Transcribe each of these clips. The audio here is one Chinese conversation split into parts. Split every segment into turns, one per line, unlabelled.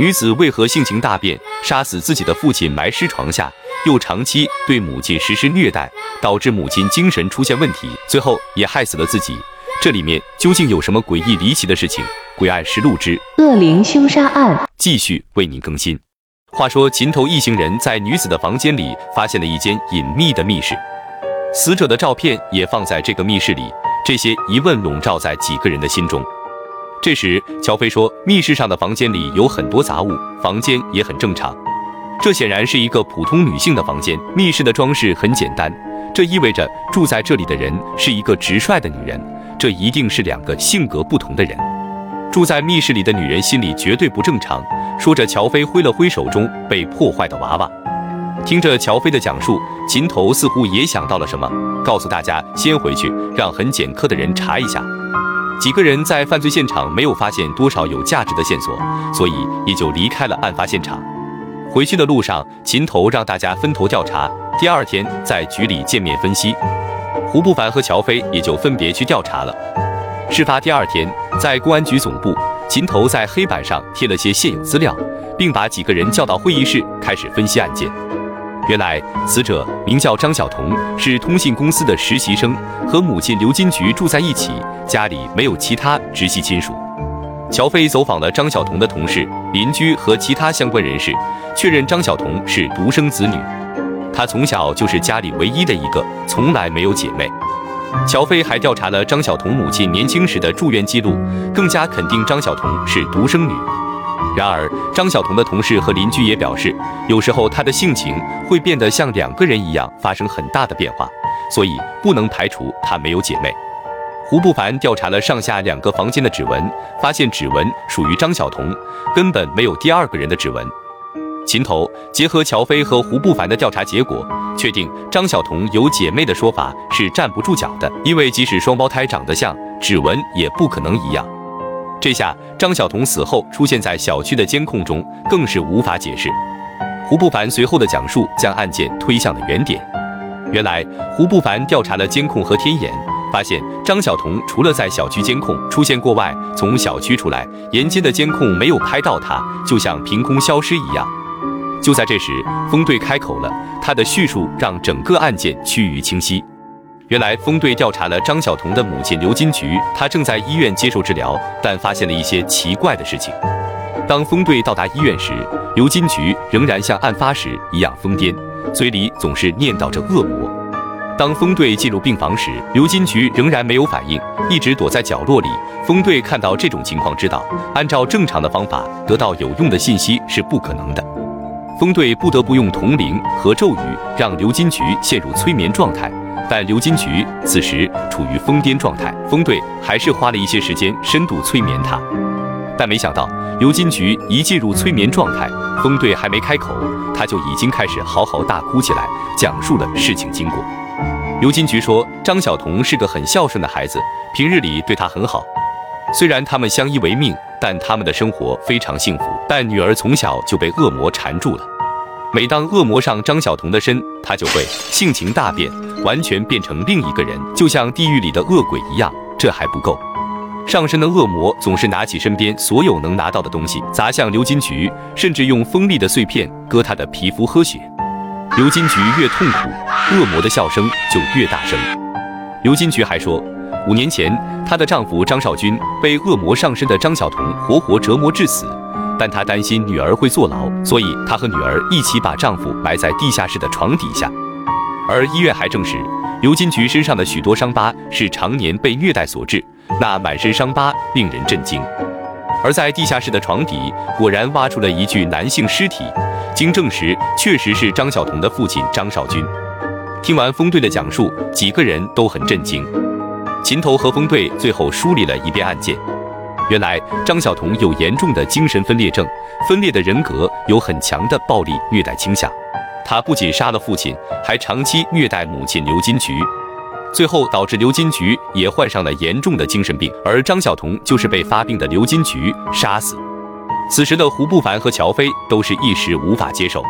女子为何性情大变，杀死自己的父亲，埋尸床下，又长期对母亲实施虐待，导致母亲精神出现问题，最后也害死了自己？这里面究竟有什么诡异离奇的事情？《诡案实录之
恶灵凶杀案》
继续为您更新。话说，秦头一行人在女子的房间里发现了一间隐秘的密室，死者的照片也放在这个密室里。这些疑问笼罩在几个人的心中。这时，乔飞说：“密室上的房间里有很多杂物，房间也很正常。这显然是一个普通女性的房间。密室的装饰很简单，这意味着住在这里的人是一个直率的女人。这一定是两个性格不同的人。住在密室里的女人心里绝对不正常。”说着，乔飞挥了挥手中被破坏的娃娃。听着乔飞的讲述，秦头似乎也想到了什么，告诉大家先回去，让很简科的人查一下。几个人在犯罪现场没有发现多少有价值的线索，所以也就离开了案发现场。回去的路上，秦头让大家分头调查，第二天在局里见面分析。胡不凡和乔飞也就分别去调查了。事发第二天，在公安局总部，秦头在黑板上贴了些现有资料，并把几个人叫到会议室，开始分析案件。原来，死者名叫张晓彤，是通信公司的实习生，和母亲刘金菊住在一起，家里没有其他直系亲属。乔飞走访了张晓彤的同事、邻居和其他相关人士，确认张晓彤是独生子女，她从小就是家里唯一的一个，从来没有姐妹。乔飞还调查了张晓彤母亲年轻时的住院记录，更加肯定张晓彤是独生女。然而，张晓彤的同事和邻居也表示，有时候她的性情会变得像两个人一样，发生很大的变化，所以不能排除她没有姐妹。胡不凡调查了上下两个房间的指纹，发现指纹属于张晓彤，根本没有第二个人的指纹。秦头结合乔飞和胡不凡的调查结果，确定张晓彤有姐妹的说法是站不住脚的，因为即使双胞胎长得像，指纹也不可能一样。这下张晓彤死后出现在小区的监控中，更是无法解释。胡不凡随后的讲述将案件推向了原点。原来胡不凡调查了监控和天眼，发现张晓彤除了在小区监控出现过外，从小区出来，沿街的监控没有拍到他，就像凭空消失一样。就在这时，风队开口了，他的叙述让整个案件趋于清晰。原来，风队调查了张晓彤的母亲刘金菊，她正在医院接受治疗，但发现了一些奇怪的事情。当风队到达医院时，刘金菊仍然像案发时一样疯癫，嘴里总是念叨着恶魔。当风队进入病房时，刘金菊仍然没有反应，一直躲在角落里。风队看到这种情况，知道按照正常的方法得到有用的信息是不可能的。风队不得不用铜铃和咒语让刘金菊陷入催眠状态。但刘金菊此时处于疯癫状态，风队还是花了一些时间深度催眠她。但没想到，刘金菊一进入催眠状态，风队还没开口，她就已经开始嚎嚎大哭起来，讲述了事情经过。刘金菊说：“张晓彤是个很孝顺的孩子，平日里对她很好。虽然他们相依为命，但他们的生活非常幸福。但女儿从小就被恶魔缠住了。”每当恶魔上张晓彤的身，她就会性情大变，完全变成另一个人，就像地狱里的恶鬼一样。这还不够，上身的恶魔总是拿起身边所有能拿到的东西砸向刘金菊，甚至用锋利的碎片割她的皮肤喝血。刘金菊越痛苦，恶魔的笑声就越大声。刘金菊还说，五年前她的丈夫张少军被恶魔上身的张晓彤活活折磨致死。但她担心女儿会坐牢，所以她和女儿一起把丈夫埋在地下室的床底下。而医院还证实，刘金菊身上的许多伤疤是常年被虐待所致，那满身伤疤令人震惊。而在地下室的床底，果然挖出了一具男性尸体，经证实，确实是张晓彤的父亲张少军。听完风队的讲述，几个人都很震惊。秦头和风队最后梳理了一遍案件。原来张晓彤有严重的精神分裂症，分裂的人格有很强的暴力虐待倾向。他不仅杀了父亲，还长期虐待母亲刘金菊，最后导致刘金菊也患上了严重的精神病。而张晓彤就是被发病的刘金菊杀死。此时的胡不凡和乔飞都是一时无法接受。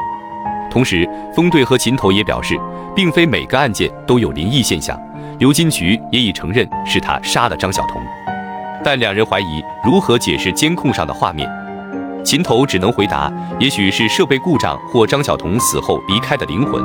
同时，风队和秦头也表示，并非每个案件都有灵异现象。刘金菊也已承认是他杀了张晓彤。但两人怀疑如何解释监控上的画面。秦头只能回答，也许是设备故障或张晓彤死后离开的灵魂。